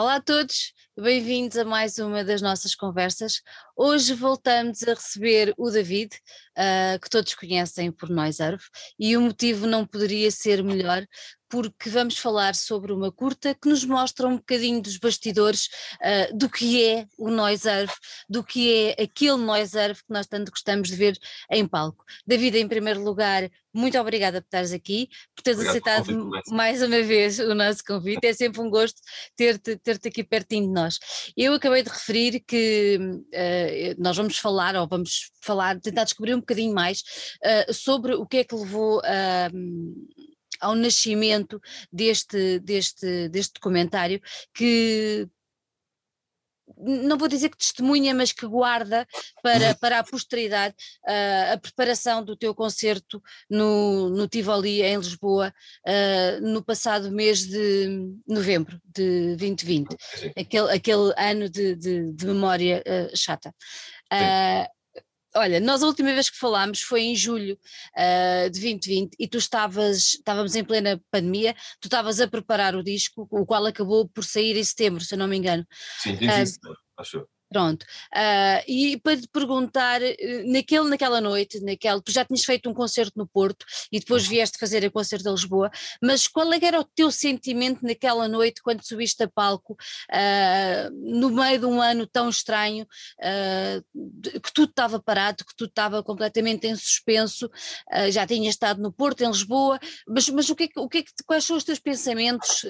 Olá a todos, bem-vindos a mais uma das nossas conversas. Hoje voltamos a receber o David, uh, que todos conhecem por Nós Arvo, e o motivo não poderia ser melhor, porque vamos falar sobre uma curta que nos mostra um bocadinho dos bastidores uh, do que é o Noise Earth, do que é aquele Noise Earth que nós tanto gostamos de ver em palco. David, em primeiro lugar, muito obrigada por estares aqui, por teres Obrigado aceitado mais uma vez o nosso convite, é sempre um gosto ter-te ter aqui pertinho de nós. Eu acabei de referir que uh, nós vamos falar, ou vamos falar, tentar descobrir um bocadinho mais uh, sobre o que é que levou a. Uh, ao nascimento deste, deste, deste documentário que não vou dizer que testemunha, mas que guarda para, uhum. para a posteridade uh, a preparação do teu concerto no, no Tivoli em Lisboa uh, no passado mês de novembro de 2020, aquele, aquele ano de, de, de memória uh, chata. Olha, nós a última vez que falámos foi em julho uh, de 2020 e tu estavas, estávamos em plena pandemia, tu estavas a preparar o disco, o qual acabou por sair em setembro, se eu não me engano. Sim, 30 de setembro, acho Pronto. Uh, e para te perguntar, eh, naquele, naquela noite, naquela, tu já tinhas feito um concerto no Porto e depois uhum. vieste fazer o concerto em Lisboa, mas qual é era o teu sentimento naquela noite quando subiste a palco, uh, no meio de um ano tão estranho, uh, que tudo estava parado, que tudo estava completamente em suspenso, já tinhas estado no Porto, em Lisboa, mas, mas o que é, o que, é que quais são os teus pensamentos?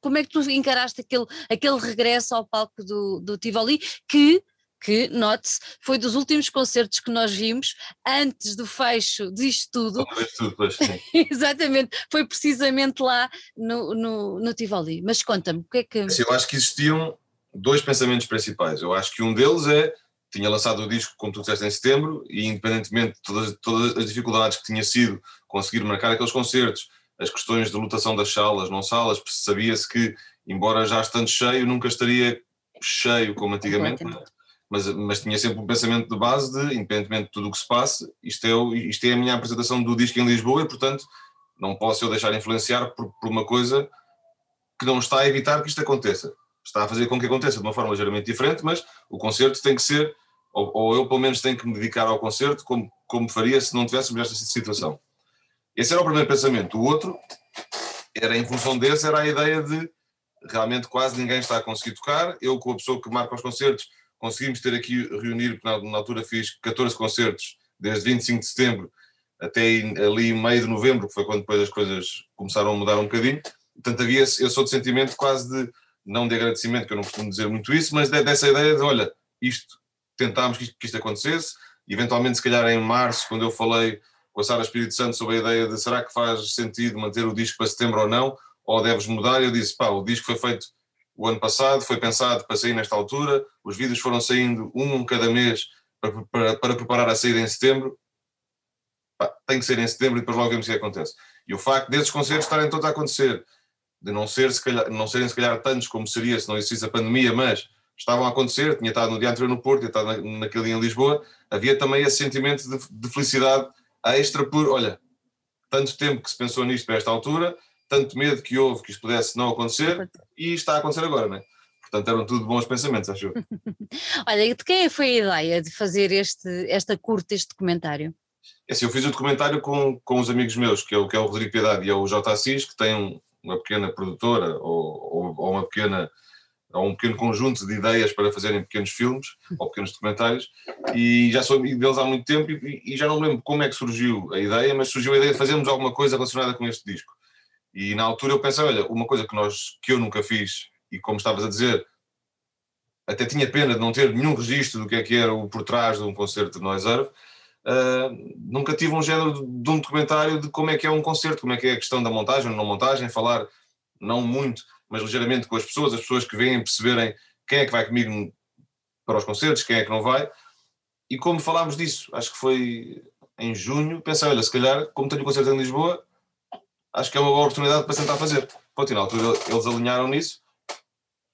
Como é que tu encaraste aquele, aquele regresso ao palco do, do Tivoli, que que, note-se, foi dos últimos concertos que nós vimos antes do fecho disto tudo. tudo Exatamente, foi precisamente lá no, no, no Tivoli. Mas conta-me, o que é que. Assim, eu acho que existiam dois pensamentos principais. Eu acho que um deles é. Tinha lançado o disco, como tu disseste, em setembro, e independentemente de todas, todas as dificuldades que tinha sido conseguir marcar aqueles concertos, as questões de lotação das salas, não salas, sabia-se que, embora já estando cheio, nunca estaria cheio como antigamente, mas, mas tinha sempre um pensamento de base de, independentemente de tudo o que se passe, isto é, isto é a minha apresentação do disco em Lisboa e, portanto, não posso eu deixar influenciar por, por uma coisa que não está a evitar que isto aconteça. Está a fazer com que aconteça de uma forma ligeiramente diferente, mas o concerto tem que ser, ou, ou eu pelo menos tenho que me dedicar ao concerto como, como faria se não tivéssemos esta situação. Esse era o primeiro pensamento. O outro era, em função desse, era a ideia de realmente quase ninguém está a conseguir tocar. Eu, com a pessoa que marca os concertos, conseguimos ter aqui, reunir, na, na altura fiz 14 concertos, desde 25 de setembro até ali meio de novembro, que foi quando depois as coisas começaram a mudar um bocadinho. Portanto, havia, eu sou de sentimento quase de, não de agradecimento, que eu não costumo dizer muito isso, mas de, dessa ideia de, olha, isto, tentámos que isto, que isto acontecesse, eventualmente se calhar em março, quando eu falei com a Sara Espírito Santo sobre a ideia de será que faz sentido manter o disco para setembro ou não, ou deves mudar? Eu disse, pá, o disco foi feito o ano passado, foi pensado para sair nesta altura, os vídeos foram saindo um, cada mês para, para, para preparar a saída em setembro, pá, tem que ser em setembro e depois logo vemos o que acontece. E o facto desses concertos estarem todos a acontecer, de não, ser, se calhar, não serem se calhar tantos como seria se não existisse a pandemia, mas estavam a acontecer, tinha estado no dia anterior no Porto, tinha estado na, naquele dia em Lisboa, havia também esse sentimento de, de felicidade extra por, olha, tanto tempo que se pensou nisto para esta altura, tanto medo que houve que isto pudesse não acontecer e está a acontecer agora, não é? Portanto, eram tudo bons pensamentos, acho Olha, de quem foi a ideia de fazer este, esta curta, este documentário? É assim, eu fiz o documentário com, com os amigos meus, que é o, que é o Rodrigo Piedade e é o J. Assis, que têm um, uma pequena produtora ou, ou, ou uma pequena há um pequeno conjunto de ideias para fazerem pequenos filmes ou pequenos documentários e já sou amigo deles há muito tempo e, e, já não lembro como é que surgiu a ideia, mas surgiu a ideia de fazermos alguma coisa relacionada com este disco. E na altura eu pensei, olha, uma coisa que, nós, que eu nunca fiz e como estavas a dizer, até tinha pena de não ter nenhum registro do que é que era o por trás de um concerto de Noise Earth, uh, nunca tive um género de um documentário de como é que é um concerto, como é que é a questão da montagem, não montagem, falar não muito mas ligeiramente com as pessoas, as pessoas que vêm perceberem quem é que vai comigo para os concertos, quem é que não vai. E como falámos disso, acho que foi em junho, pensei, olha, se calhar, como tenho o concerto em Lisboa, acho que é uma boa oportunidade para tentar fazer. Pronto, e na altura eles alinharam nisso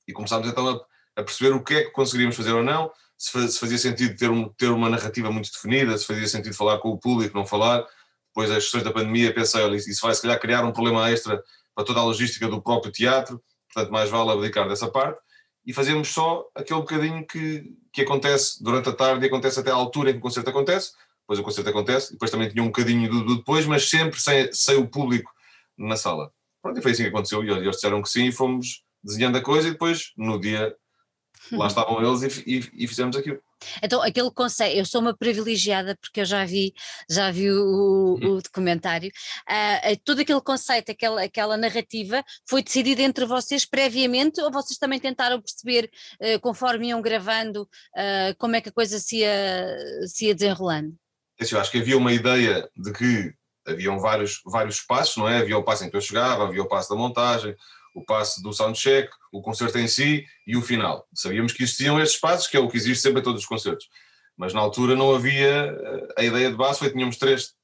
e começámos então a, a, perceber o que é que conseguiríamos fazer ou não, se, se fazia sentido ter, um, ter uma narrativa muito definida, se fazia sentido falar com o público, não falar. Depois as questões da pandemia, pensei, olha, isso vai se calhar criar um problema extra para toda a logística do próprio teatro, portanto mais vale abdicar dessa parte. e fazemos só aquele bocadinho que, que acontece durante a tarde e acontece até à altura em que o concerto acontece, depois o concerto acontece, depois também tinha um bocadinho do, do depois, mas sempre sem, sem o público na sala. Pronto, e foi assim que aconteceu, e eles disseram que sim, e fomos desenhando a coisa, e depois, no dia, lá estavam eles e, e, e fizemos aquilo. Então, aquele conceito, eu sou uma privilegiada porque eu já vi, já vi o, o documentário, uh, todo aquele conceito, aquela, aquela narrativa foi decidido entre vocês previamente ou vocês também tentaram perceber, uh, conforme iam gravando, uh, como é que a coisa se ia, se ia desenrolando? Eu acho que havia uma ideia de que haviam vários, vários passos, não é? Havia o passo em que eu chegava, havia o passo da montagem, o passo do soundcheck, o concerto em si e o final. Sabíamos que existiam estes passos, que é o que existe sempre em todos os concertos. Mas na altura não havia eh, a ideia de base, foi tínhamos três,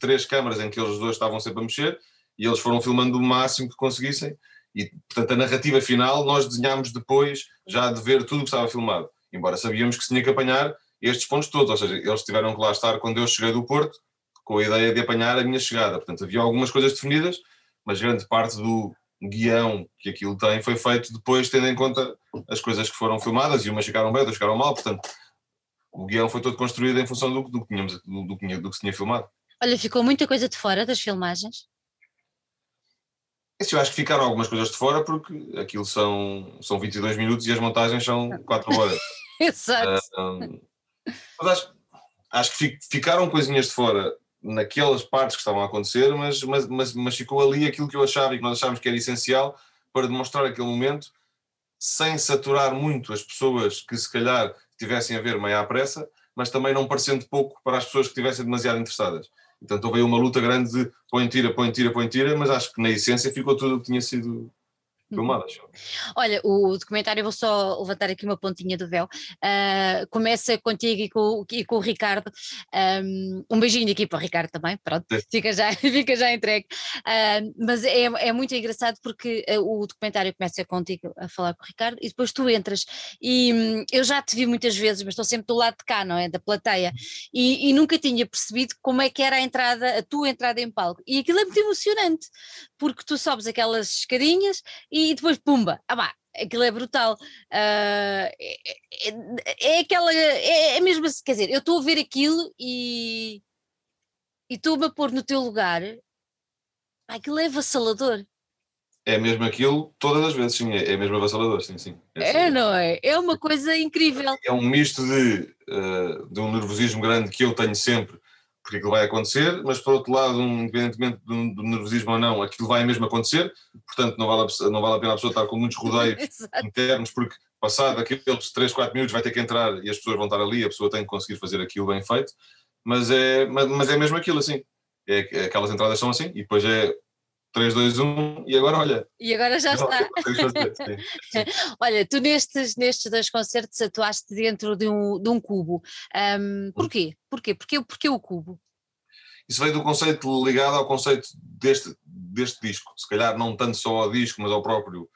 três câmaras em que eles dois estavam sempre a mexer e eles foram filmando o máximo que conseguissem. E, portanto, a narrativa final nós desenhámos depois, já de ver tudo o que estava filmado. Embora sabíamos que se tinha que apanhar estes pontos todos, ou seja, eles tiveram que lá estar quando eu cheguei do Porto, com a ideia de apanhar a minha chegada. Portanto, havia algumas coisas definidas, mas grande parte do, guião que aquilo tem foi feito depois tendo em conta as coisas que foram filmadas e umas ficaram bem, outras ficaram mal, portanto o guião foi todo construído em função do, do, que, tínhamos, do, do, do que se tinha filmado. Olha, ficou muita coisa de fora das filmagens? Eu acho que ficaram algumas coisas de fora porque aquilo são, são 22 minutos e as montagens são 4 horas. Exato. Uh, um, mas acho, acho que ficaram coisinhas de fora naquelas partes que estavam a acontecer, mas, mas, mas, mas ficou ali aquilo que eu achava e que nós achávamos que era essencial para demonstrar aquele momento, sem saturar muito as pessoas que se calhar tivessem a ver meio à pressa, mas também não parecendo pouco para as pessoas que estivessem demasiado interessadas. Portanto, houve uma luta grande de põe tira, põe tira, põe tira, mas acho que na essência ficou tudo o que tinha sido filmadas. Olha, o documentário, vou só levantar aqui uma pontinha do véu, uh, começa contigo e com, e com o Ricardo, um, um, beijinho aqui para o Ricardo também, pronto, fica já, fica já entregue, uh, mas é, é muito engraçado porque uh, o documentário começa contigo a falar com o Ricardo e depois tu entras. E um, eu já te vi muitas vezes, mas estou sempre do lado de cá, não é, da plateia, e, e nunca tinha percebido como é que era a entrada, a tua entrada em palco, e aquilo é muito emocionante, porque tu sobes aquelas escadinhas e depois pumba, ah bah, aquilo é brutal. Uh, é, é, é, aquela, é, é mesmo assim, quer dizer, eu estou a ver aquilo e estou-me a pôr no teu lugar, aquilo é avassalador. É mesmo aquilo todas as vezes, sim, é, é mesmo avassalador, sim, sim. É, é não é? É uma coisa incrível. É um misto de, uh, de um nervosismo grande que eu tenho sempre porque aquilo vai acontecer, mas por outro lado, independentemente do, do, nervosismo ou não, aquilo vai mesmo acontecer, portanto não vale a, não vale a pena a pessoa estar com muitos rodeios internos, porque passado aqueles 3, 4 minutos vai ter que entrar e as pessoas vão estar ali, a pessoa tem que conseguir fazer aquilo bem feito, mas é, mas, mas é mesmo aquilo assim, é, é, aquelas entradas são assim, e depois é 3, 2, 1 e agora olha. E agora já está. olha, tu nestes, nestes dois concertos atuaste dentro de um, de um cubo. Um, porquê? Porquê? Porquê? Porquê o cubo? Isso veio do conceito ligado ao conceito deste, deste disco. Se calhar não tanto só ao disco, mas ao próprio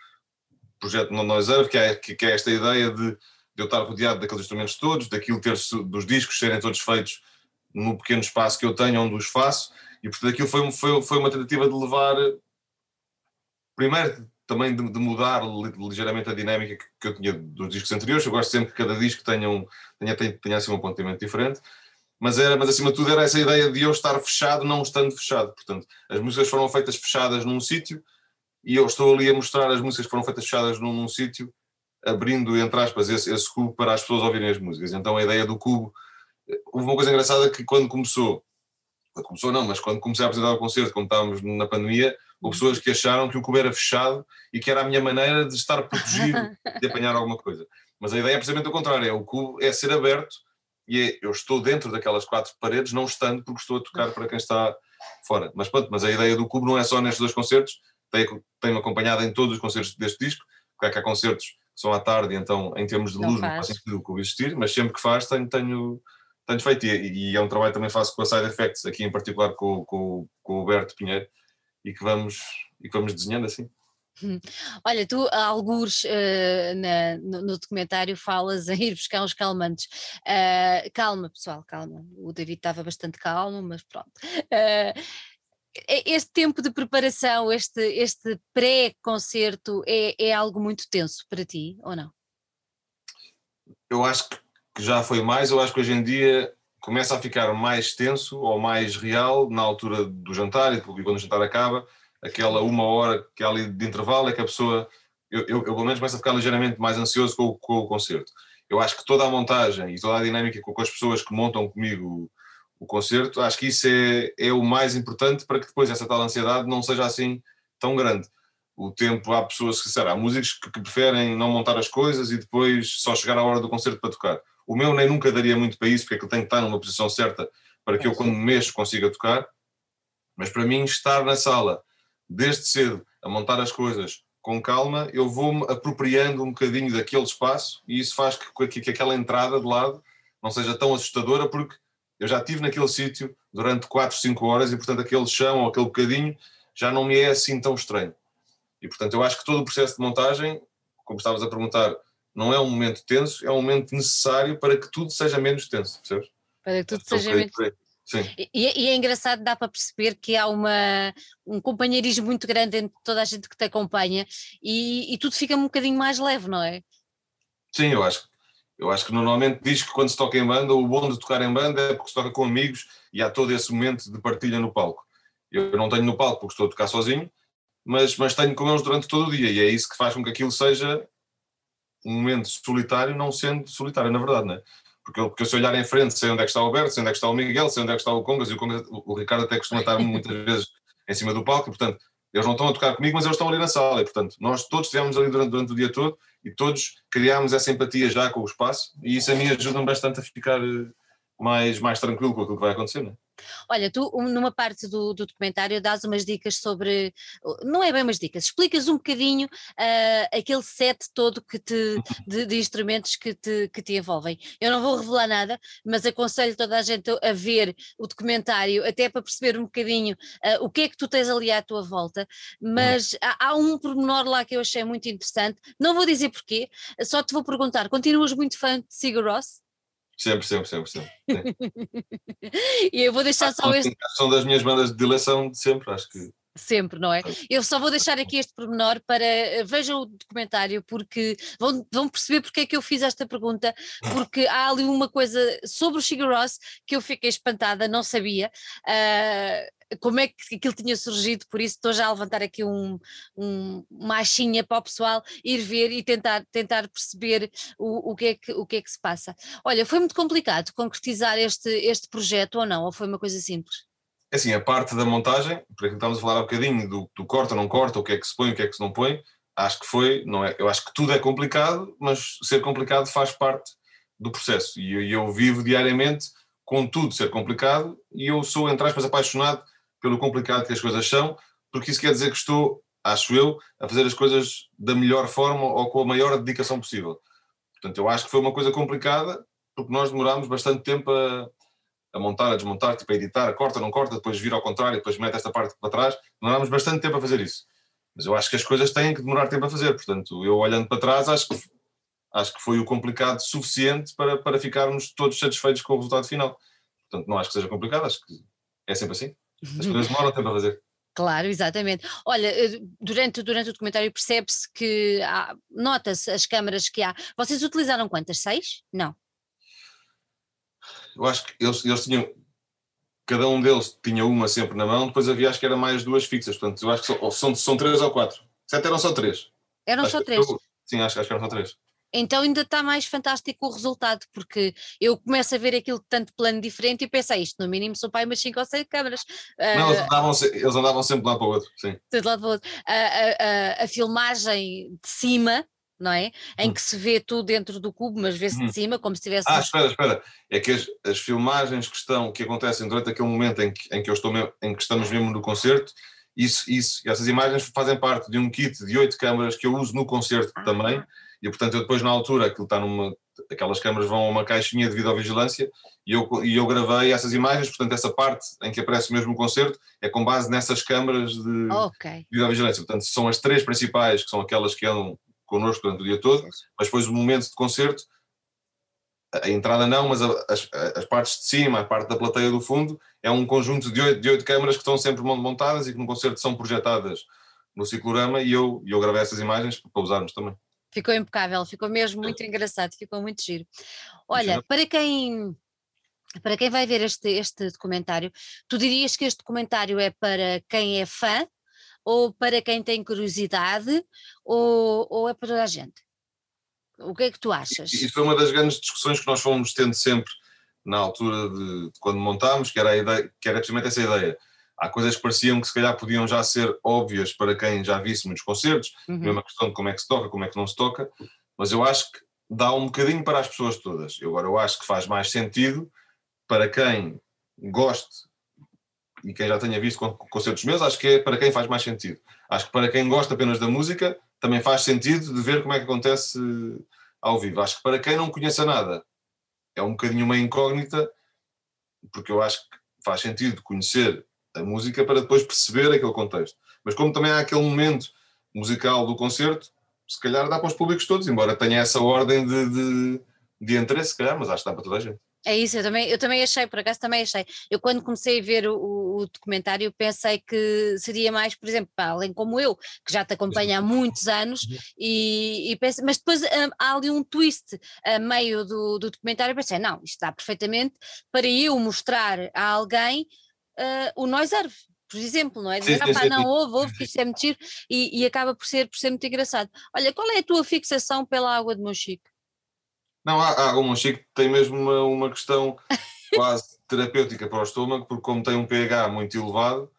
projeto No Noise Earth, que é, que é esta ideia de, de eu estar rodeado daqueles instrumentos todos, daquilo ter dos discos serem todos feitos no pequeno espaço que eu tenho onde os faço e portanto aquilo foi, foi, foi uma tentativa de levar, primeiro também de, de mudar ligeiramente a dinâmica que, que, eu tinha dos discos anteriores, eu gosto sempre que cada disco tenha, um, tenha, tenha, tenha assim um apontamento diferente, mas, era, mas acima de tudo era essa ideia de eu estar fechado não estando fechado, portanto as músicas foram feitas fechadas num sítio e eu estou ali a mostrar as músicas que foram feitas fechadas num, num sítio, abrindo, entre aspas, esse, esse cubo para as pessoas ouvirem as músicas. Então a ideia do cubo, houve uma coisa engraçada que quando começou, quando começou não, mas quando comecei a apresentar o concerto, como estávamos na pandemia, houve pessoas que acharam que o cubo era fechado e que era a minha maneira de estar protegido de apanhar alguma coisa. Mas a ideia é precisamente o contrário, é o cubo é ser aberto e é, eu estou dentro daquelas quatro paredes, não estando porque estou a tocar para quem está fora. Mas pronto, mas a ideia do cubo não é só nestes dois concertos, tenho-me acompanhado em todos os concertos deste disco, porque que há concertos que são à tarde, então em termos de luz não, não faz sentido o cubo existir, mas sempre que faz tenho, tenho tenho feito e, e, é um trabalho que também faço com a Side Effects, aqui em particular com, com, com o Alberto Pinheiro, e que vamos, e que vamos desenhando assim. Hum. Olha, tu, alguns uh, na, no, no, documentário, falas a ir buscar uns calmantes. Uh, calma, pessoal, calma. O David estava bastante calmo, mas pronto. Uh, este tempo de preparação, este, este pré-concerto, é, é algo muito tenso para ti, ou não? eu acho que já foi mais, eu acho que hoje em dia começa a ficar mais tenso ou mais real na altura do jantar e quando o jantar acaba, aquela uma hora que há ali de intervalo é que a pessoa, eu, eu, eu pelo menos começo a ficar ligeiramente mais ansioso com, com, o concerto. Eu acho que toda a montagem e toda a dinâmica com, com as pessoas que montam comigo o, o concerto, acho que isso é, é o mais importante para que depois essa tal ansiedade não seja assim tão grande. O tempo, há pessoas que, será, há músicos que, que preferem não montar as coisas e depois só chegar à hora do concerto para tocar o meu nem nunca daria muito para isso, porque aquilo tem que estar numa posição certa para que eu, quando mexo, consiga tocar. Mas para mim, estar na sala desde cedo a montar as coisas com calma, eu vou-me apropriando um bocadinho daquele espaço e isso faz que, que, que aquela entrada de lado não seja tão assustadora, porque eu já estive naquele sítio durante 4, 5 horas e, portanto, aquele chão ou aquele bocadinho já não me é assim tão estranho. E, portanto, eu acho que todo o processo de montagem, como estavas a perguntar, não é um momento tenso, é um momento necessário para que tudo seja menos tenso, percebes? Para que tudo então, seja menos. Sim. E, e, é engraçado, dá para perceber que há uma, um companheirismo muito grande entre toda a gente que te acompanha e, e tudo fica um bocadinho mais leve, não é? Sim, eu acho. Eu acho que normalmente diz que quando se toca em banda, o bom de tocar em banda é porque se toca com amigos e há todo esse momento de partilha no palco. Eu não tenho no palco porque estou a tocar sozinho, mas, mas tenho com eles durante todo o dia e é isso que faz com que aquilo seja um momento solitário não sendo solitário, na verdade, não é? Porque eu, porque se olhar em frente sei onde é que está o Alberto, sei onde é que está o Miguel, sei onde é que está o Congas, e o, Congas, o Ricardo até costuma estar muitas vezes em cima do palco, e portanto, eles não estão a tocar comigo, mas eles estão ali na sala, e portanto, nós todos estivemos ali durante, durante o dia todo, e todos criámos essa empatia já com o espaço, e isso a mim ajuda-me bastante a ficar eh, mais, mais tranquilo com aquilo que vai acontecer, não é? Olha, tu numa parte do, do, documentário dás umas dicas sobre, não é bem umas dicas, explicas um bocadinho uh, aquele set todo que te, de, de, instrumentos que te, que te envolvem. Eu não vou revelar nada, mas aconselho toda a gente a ver o documentário, até para perceber um bocadinho uh, o que é que tu tens ali à tua volta, mas há, há, um pormenor lá que eu achei muito interessante, não vou dizer porquê, só te vou perguntar, continuas muito fã de Sigur Ross? Sempre, sempre, sempre, sempre. e eu vou deixar ah, só este. São das minhas bandas de eleição de sempre, acho que. Sempre, não é? Eu só vou deixar aqui este pormenor para eh, vejam o documentário, porque vão, vão perceber porque é que eu fiz esta pergunta, porque há ali uma coisa sobre o Sugar Ross que eu fiquei espantada, não sabia. Uh, como é que aquilo tinha surgido, por isso estou já a levantar aqui um, um, uma achinha para o pessoal ir ver e tentar, tentar perceber o, o, que é que, o que é que se passa. Olha, foi muito complicado concretizar este, este projeto ou não, ou foi uma coisa simples? É assim, a parte da montagem, por que estamos a falar um bocadinho do, do corta, não corta, o que é que se põe, o que é que se não põe, acho que foi, não é, eu acho que tudo é complicado, mas ser complicado faz parte do processo e eu, eu vivo diariamente com tudo ser complicado e eu sou, entre aspas, apaixonado pelo complicado que as coisas são, porque isso quer dizer que estou, acho eu, a fazer as coisas da melhor forma ou com a maior dedicação possível. Portanto, eu acho que foi uma coisa complicada, porque nós demorámos bastante tempo a, a montar, a desmontar, tipo a editar, corta, não corta, depois vira ao contrário, depois mete esta parte para trás. Demorámos bastante tempo a fazer isso. Mas eu acho que as coisas têm que demorar tempo a fazer. Portanto, eu olhando para trás, acho que, acho que foi o complicado suficiente para, para ficarmos todos satisfeitos com o resultado final. Portanto, não acho que seja complicado, acho que é sempre assim. As coisas demoram tempo a fazer. Claro, exatamente. Olha, eh, durante, durante o documentário percebe-se que nota-se as câmaras que há. Vocês utilizaram quantas? Seis? Não. Eu acho que eles, eles tinham. Cada um deles tinha uma sempre na mão, depois havia, acho que era mais duas fixas. Portanto, eu acho que são, são, são três ou quatro. Sete eram só três. Eram acho só três? Eu, sim, acho, acho que eram só três então ainda está mais fantástico o resultado, porque eu começo a ver aquilo tanto plano diferente e penso, ah, isto no mínimo são para aí umas 5 ou 6 câmaras. Não, eles, andavam, eles andavam sempre de um lado para o outro, sim. De lado para o outro. A, a, a, a filmagem de cima, não é? Em hum. que se vê tudo dentro do cubo, mas vê-se hum. de cima, como se tivesse. Ah, espera, espera. É que as, as, filmagens que estão, que acontecem durante aquele momento em que, em que eu estou mesmo, em que estamos mesmo no concerto, isso, isso, essas imagens fazem parte de um kit de oito câmaras que eu uso no concerto ah. E portanto eu depois na altura aquilo está numa aquelas câmaras vão a uma caixinha de videovigilância e eu, e eu gravei essas imagens, portanto essa parte em que aparece mesmo o concerto é com base nessas câmaras de okay. videovigilância, portanto são as três principais que são aquelas que andam connosco durante o dia todo, mas depois o momento de concerto a entrada não, mas as, as partes de cima, a parte da plateia do fundo, é um conjunto de oito, de oito câmaras que estão sempre montadas e que no concerto são projetadas no ciclorama. E eu, eu gravei essas imagens para usarmos também. Ficou impecável, ficou mesmo muito engraçado, ficou muito giro. Olha, para quem para quem vai ver este, este documentário, tu dirias que este documentário é para quem é fã ou para quem tem curiosidade ou, ou é para toda a gente? O que é que tu achas? Isso foi uma das grandes discussões que nós fomos tendo sempre na altura de, de quando montámos, que era, a ideia, que era precisamente essa ideia. Há coisas que pareciam que se calhar podiam já ser óbvias para quem já visse muitos concertos, uhum. mesmo a questão de como é que se toca, como é que não se toca, mas eu acho que dá um bocadinho para as pessoas todas. Eu, agora eu acho que faz mais sentido para quem goste e quem já tenha visto concertos meus, acho que é para quem faz mais sentido. Acho que para quem gosta apenas da música, também faz sentido de ver como é que acontece ao vivo. Acho que para quem não conheça nada, é um bocadinho uma incógnita, porque eu acho que faz sentido conhecer a música para depois perceber aquele contexto. Mas como também há aquele momento musical do concerto, se calhar dá para os públicos todos, embora tenha essa ordem de, de, de interesse, se calhar, mas acho que dá para toda a gente. É isso, eu também, eu também achei, por acaso também achei. Eu quando comecei a ver o, o documentário pensei que seria mais, por exemplo, para alguém como eu, que já te acompanha há muitos anos, uhum. e, e pensei, mas depois hum, há ali um twist a meio do, do documentário, pensei, não, isto está perfeitamente para eu mostrar a alguém uh, o Nós Arve, por exemplo, não é? Dizer, sim, não, ouve, ouve, que isto é mentira, e, e acaba por ser, por ser muito engraçado. Olha, qual é a tua fixação pela água de Monchique? Não, a água Monchique tem mesmo uma, uma questão quase terapêutica para o estômago, porque como tem um pH muito elevado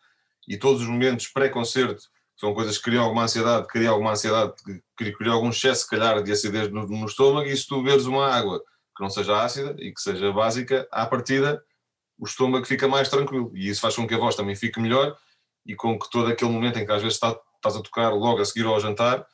e todos os momentos pré-concerto são coisas que criam alguma ansiedade, criam alguma ansiedade, criam algum excesso, se calhar, de acidez no, no estômago, e se tu beberes uma água que não seja ácida e que seja básica, à partida o estômago fica mais tranquilo e isso faz com que a voz também fique melhor e com que todo aquele momento em que às vezes está, estás a tocar logo a seguir ao jantar,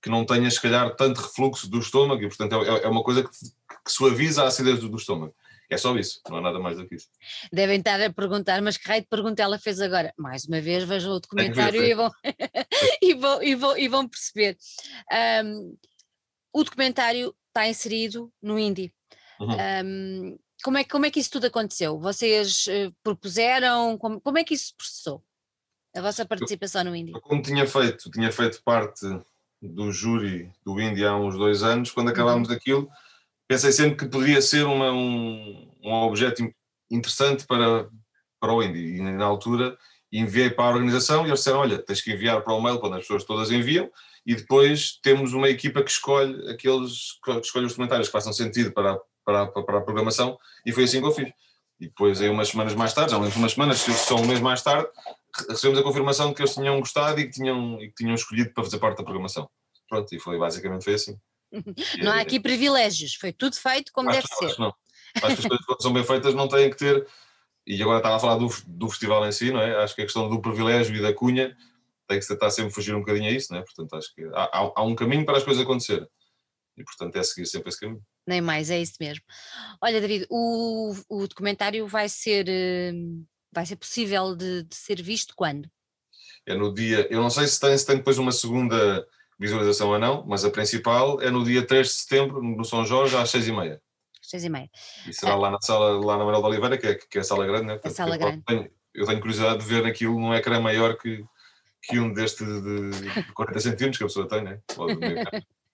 que não tenhas se calhar tanto refluxo do estômago e portanto é, é uma coisa que, que suaviza a acidez do, do, estômago. É só isso, não há nada mais do que isso. Devem estar a perguntar, mas que raio de pergunta ela fez agora? Mais uma vez, vejam o documentário ver, e, vão, e, vão, e, vão, e vão perceber. Um, o documentário está inserido no Indie. Uhum. Um, como é, como é que isso tudo aconteceu? Vocês uh, propuseram? Como, como é que isso se processou? A vossa participação no Indie? Como tinha feito, tinha feito parte do júri do Indie há uns dois anos, quando acabámos uhum. aquilo, pensei sempre que poderia ser uma, um, um objeto interessante para, para o Indie. E na altura enviei para a organização e eles disseram: Olha, tens que enviar para o mail quando as pessoas todas enviam, e depois temos uma equipa que escolhe aqueles que escolhe os comentários que façam sentido para, para, para a programação, e foi assim que eu fiz. E depois, aí umas semanas mais tarde, já lembro umas semanas, só um mês mais tarde, recebemos a confirmação de que eles tinham gostado e que tinham, e que tinham escolhido para fazer parte da programação. Pronto, e foi basicamente foi assim. Não há aqui privilégios, foi tudo feito como acho deve não, ser. Acho, não. acho que as coisas são bem feitas não têm que ter, e agora estava a falar do, do festival em si, não é? Acho que a questão do privilégio e da cunha tem que tentar sempre fugir um bocadinho a isso, não é? Portanto, acho que há, há, há um caminho para as coisas acontecerem. E portanto é seguir sempre esse caminho. Nem mais, é isso mesmo. Olha, David, o, o documentário vai ser, hum, vai ser possível de, de ser visto quando? É no dia, eu não sei se tem, se tem depois uma segunda visualização ou não, mas a principal é no dia 3 de setembro, no São Jorge, às 6h30. 6h30. E será é. lá na sala, lá na Manuel de Oliveira, que é, que é a sala grande, né? A sala grande. Eu tenho, eu tenho curiosidade de ver naquilo num ecrã maior que, que um deste de, de 40 centímetros que a pessoa tem, né?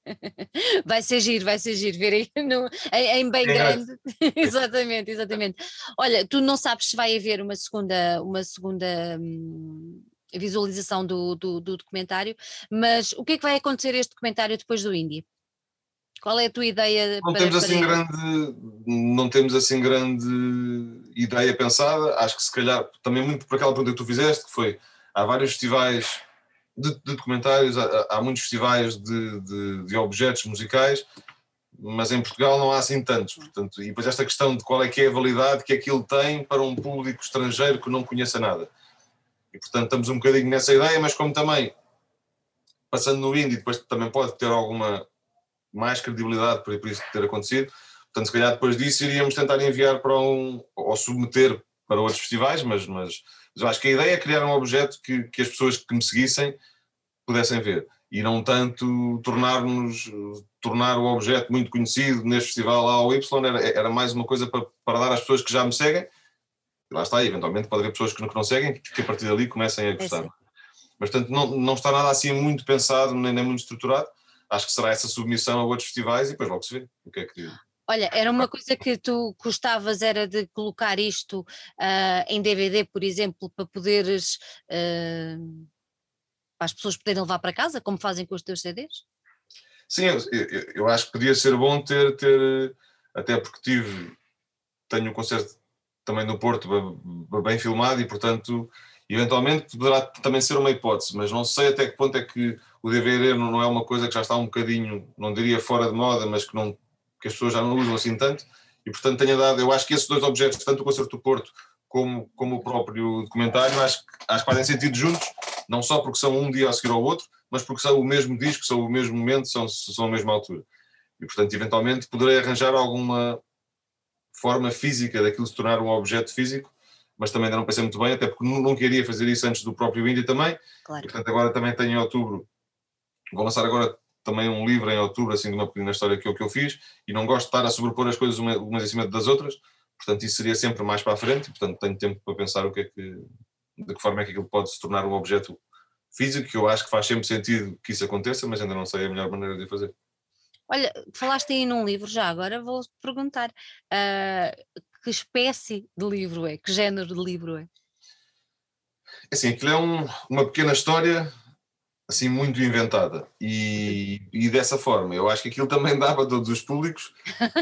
Vai ser giro, vai ser giro, ver aí no, em, em, bem é. grande. exatamente, exatamente. Olha, tu não sabes se vai haver uma segunda, uma segunda hum, visualização do, do, do, documentário, mas o que é que vai acontecer este documentário depois do Indie? Qual é a tua ideia? Não para, temos assim grande, não temos assim grande ideia pensada. Acho que se calhar também muito por aquela pergunta que tu fizeste, que foi há vários festivais de, de documentários, há, há, muitos festivais de, de, de, objetos musicais, mas em Portugal não há assim tantos. Portanto, e depois esta questão de qual é que é a validade que aquilo tem para um público estrangeiro que não conheça nada. E portanto estamos um bocadinho nessa ideia, mas como também, passando no indie, depois também pode ter alguma mais credibilidade por, isso ter acontecido. Portanto, se calhar depois disso iríamos tentar enviar para um, ou submeter para outros festivais, mas, mas mas eu acho que a ideia é criar um objeto que, que as pessoas que me seguissem pudessem ver e não tanto tornar-nos tornar o objeto muito conhecido neste festival A ou Y, era, era mais uma coisa para, para dar às pessoas que já me seguem, e lá está, eventualmente pode haver pessoas que não, que não seguem, que a partir dali comecem a gostar. É Mas portanto não, não está nada assim muito pensado, nem, nem muito estruturado, acho que será essa submissão a outros festivais e depois logo se vê o que é que. Olha, era uma coisa que tu gostavas, era de colocar isto uh, em DVD, por exemplo, para poderes. Uh, para as pessoas poderem levar para casa, como fazem com os teus CDs? Sim, eu, eu, acho que podia ser bom ter, ter até porque tive, tenho um concerto também no Porto bem filmado e, portanto, eventualmente poderá também ser uma hipótese, mas não sei até que ponto é que o DVD não é uma coisa que já está um bocadinho, não diria fora de moda, mas que, não, que as pessoas já não usam assim tanto, e portanto tenha dado, eu acho que esses dois objetos, tanto o concerto do Porto como, como o próprio documentário, acho, acho que fazem sentido juntos, não só porque são um dia a seguir ao outro, mas porque são o mesmo disco, são o mesmo momento, são, são a mesma altura. E, portanto, eventualmente poderei arranjar alguma forma física daquilo se tornar um objeto físico, mas também ainda não pensei muito bem, até porque não, não queria fazer isso antes do próprio Índia também. Claro. E, portanto, agora também tenho em outubro, vou lançar agora também um livro em outubro, assim, de uma pequena história que eu, que eu fiz, e não gosto de estar a sobrepor as coisas umas em cima das outras, portanto, isso seria sempre mais para a frente, e, portanto, tenho tempo para pensar o que é que, de que forma é que aquilo pode se tornar um objeto físico, que eu acho que faz sempre sentido que isso aconteça, mas ainda não sei a melhor maneira de fazer. Olha, falaste aí num livro já, agora vou perguntar uh, que espécie de livro é, que género de livro é? é assim, aquilo é um, uma pequena história assim muito inventada e, e, dessa forma eu acho que aquilo também dá para todos os públicos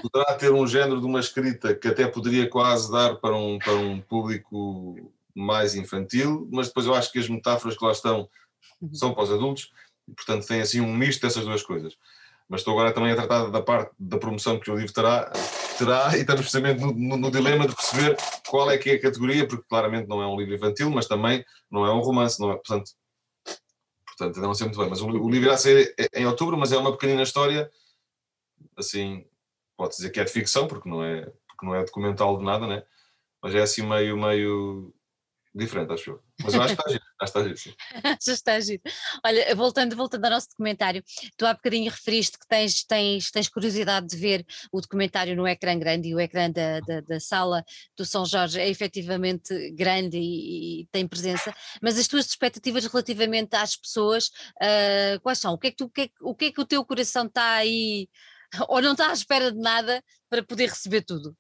poderá ter um género de uma escrita que até poderia quase dar para um, para um público mais infantil, mas depois eu acho que as metáforas que lá estão uhum. são para os adultos, e portanto tem assim um misto dessas duas coisas. Mas estou agora também a tratar da parte da promoção que o livro terá, terá e estamos precisamente no, no, no, dilema de perceber qual é que é a categoria, porque claramente não é um livro infantil, mas também não é um romance, não é, portanto, portanto ainda não sei muito bem. Mas o, o livro irá ser em outubro, mas é uma pequenina história, assim, pode dizer que é de ficção, porque não é, porque não é documental de nada, né? mas é assim meio, meio diferente, acho eu. Mas eu acho que está giro, que está giro, sim. Já está giro. Olha, voltando, voltando ao nosso documentário, tu há bocadinho referiste que tens, tens, tens curiosidade de ver o documentário no ecrã grande e o ecrã da, da, da sala do São Jorge é efetivamente grande e, e, tem presença, mas as tuas expectativas relativamente às pessoas, uh, quais são? O que, é que tu, o, que é, o que é que o teu coração está aí, ou não está à espera de nada para poder receber tudo?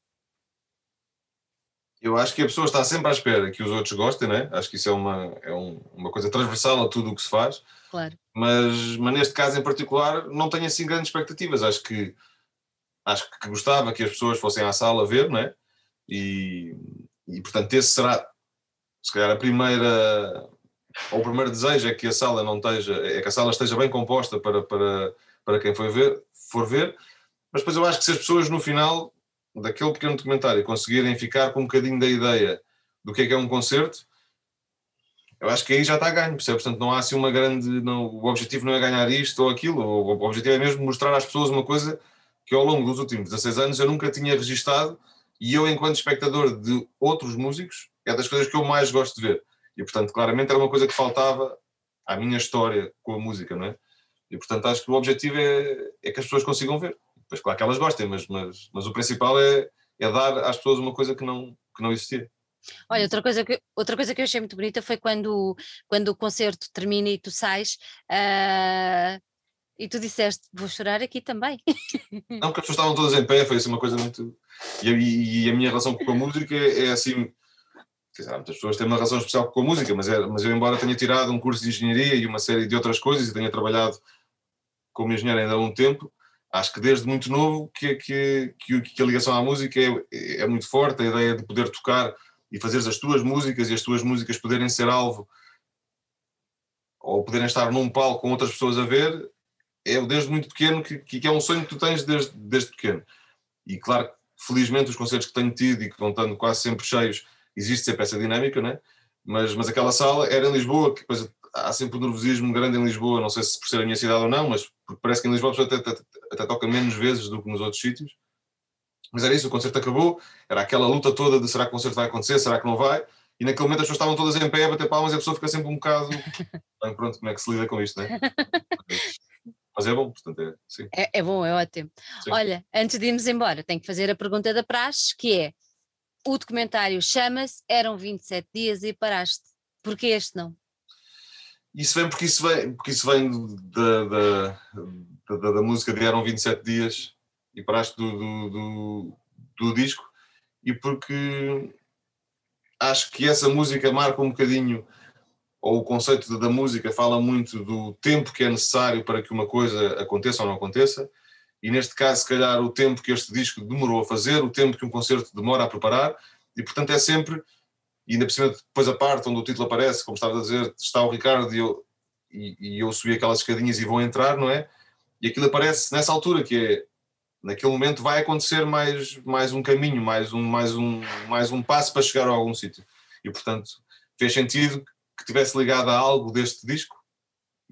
Eu acho que a pessoa está sempre à espera que os outros gostem, né? Acho que isso é uma, é um, uma coisa transversal a tudo o que se faz. Claro. Mas, mas neste caso em particular não tenho assim grandes expectativas. Acho que acho que gostava que as pessoas fossem à sala ver, né? E, e portanto esse será se calhar a primeira ou o primeiro desejo é que a sala não esteja, é que a sala esteja bem composta para, para, para quem for ver, for ver, mas depois eu acho que se as pessoas no final daquele pequeno documentário conseguirem ficar com um bocadinho da ideia do que é que é um concerto, eu acho que aí já está a ganho, percebe? Portanto, não há assim uma grande. Não, o objetivo não é ganhar isto ou aquilo, o, o objetivo é mesmo mostrar às pessoas uma coisa que ao longo dos últimos 16 anos eu nunca tinha registado e eu, enquanto espectador de outros músicos, é das coisas que eu mais gosto de ver. E, portanto, claramente era uma coisa que faltava à minha história com a música, não é? E, portanto, acho que o objetivo é, é que as pessoas consigam ver. Pois claro que elas gostem, mas, mas, mas o principal é, é dar às pessoas uma coisa que não, que não existia. Olha, outra coisa, que, outra coisa que eu achei muito bonita foi quando, quando o concerto termina e tu sais uh, e tu disseste, vou chorar aqui também. Não, porque as pessoas estavam todas em pé, foi assim uma coisa muito. E, e, e a minha relação com a música é, é assim. Quer dizer, muitas pessoas têm uma relação especial com a música, mas, é, mas eu, embora tenha tirado um curso de engenharia e uma série de outras coisas e tenha trabalhado como engenheiro ainda há um tempo, acho que desde muito novo que, que, que, a ligação à música é, é, muito forte, a ideia de poder tocar e fazer as tuas músicas e as tuas músicas poderem ser alvo ou poderem estar num palco com outras pessoas a ver, é desde muito pequeno que, que é um sonho que tu tens desde, desde pequeno. E claro, felizmente os concertos que tenho tido e que vão estando quase sempre cheios, existe sempre essa dinâmica, né? mas, mas aquela sala era em Lisboa, que depois há sempre um nervosismo grande em Lisboa, não sei se por ser a minha cidade ou não, mas parece que em Lisboa a pessoa até, até, até, toca menos vezes do que nos outros sítios. Mas era isso, o concerto acabou, era aquela luta toda de será que o concerto vai acontecer, será que não vai, e naquele momento as pessoas estavam todas em pé a bater palmas e a pessoa fica sempre um bocado. Bem, pronto, como é que se lida com isto, né? Mas é bom, portanto, é, sim. É, é bom, é ótimo. Sim. Olha, antes de irmos embora, tenho que fazer a pergunta da praxe, que é, o documentário chama-se Eram 27 Dias e Paraste. Porquê este não? Isso vem porque isso vem, porque isso vem da, da, da, da música de Eram 27 Dias e paraste do, do, do, do disco, e porque acho que essa música marca um bocadinho, ou o conceito da música fala muito do tempo que é necessário para que uma coisa aconteça ou não aconteça, e neste caso, se calhar, o tempo que este disco demorou a fazer, o tempo que um concerto demora a preparar, e portanto é sempre, e ainda por cima depois a parte onde o título aparece, como estava a dizer, está o Ricardo e eu, e, e eu subi aquelas escadinhas e vou entrar, não é? E aquilo aparece nessa altura, que é, naquele momento vai acontecer mais, mais um caminho, mais um, mais, um, mais um passo para chegar a algum sítio. E portanto fez sentido que tivesse ligado a algo deste disco,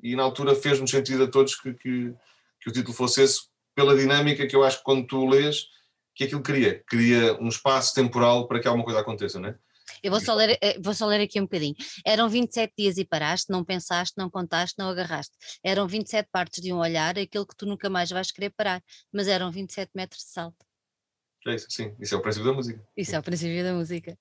e na altura fez-nos sentido a todos que, que, que o título fosse esse, pela dinâmica que eu acho que quando tu lês, que aquilo cria, cria um espaço temporal para que alguma coisa aconteça, não é? Eu vou só, ler, eh, vou só ler aqui um bocadinho. Eram 27 dias e paraste, não pensaste, não contaste, não agarraste. Eram 27 partes de um olhar, aquilo que tu nunca mais vais querer parar, mas eram 27 metros de salto. É isso, sim, isso é o princípio da música. Isso é o princípio da música.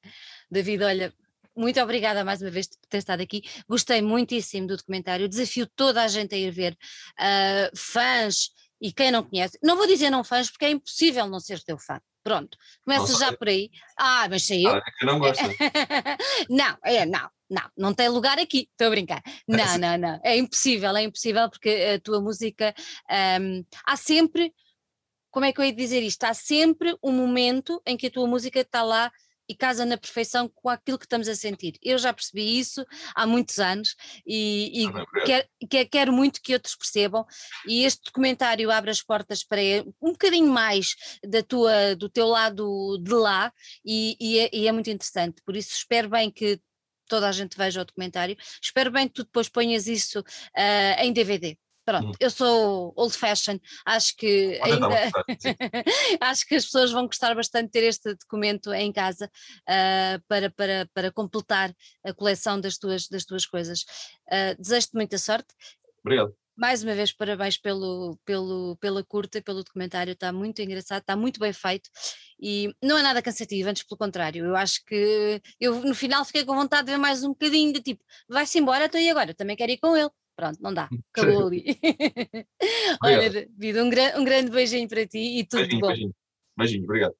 David, olha, muito obrigada mais uma vez por ter estado aqui. Gostei muitíssimo do documentário. Desafio toda a gente a ir ver. Uh, fãs, e quem não conhece, não vou dizer não fãs, porque é impossível não ser teu fã. Pronto, começa já por aí. Ah, mas sei eu. Ah, é que não gosta. não, é, não, não, não tem lugar aqui, estou a brincar. Não, não, não, é impossível, é impossível porque a tua música um, há sempre, como é que eu ia dizer isto? Há sempre um momento em que a tua música está lá e casa na perfeição com aquilo que estamos a sentir. Eu já percebi isso há muitos anos e, e ah, quero, quero, muito que outros percebam. E este documentário abre as portas para um bocadinho mais da tua, do teu lado de lá e, e, é, e é muito interessante. Por isso espero bem que toda a gente veja o documentário. Espero bem que tu depois ponhas isso uh, em DVD. Pronto, hum. eu sou old fashion, acho que ainda acho que as pessoas vão gostar bastante de ter este documento em casa uh, para, para, para completar a coleção das tuas, das tuas coisas. Uh, Desejo-te muita sorte. Obrigado. Mais uma vez, parabéns pelo, pelo, pela curta, pelo documentário, está muito engraçado, está muito bem feito e não é nada cansativo, antes pelo contrário. Eu acho que eu no final fiquei com vontade de ver mais um bocadinho, de tipo, vai-se embora, então e agora? Também quero ir com ele. Pronto, não dá, acabou ali. Olha, David, um, um grande beijinho para ti e tudo beijinho, bom. Beijinho, beijinho, obrigado.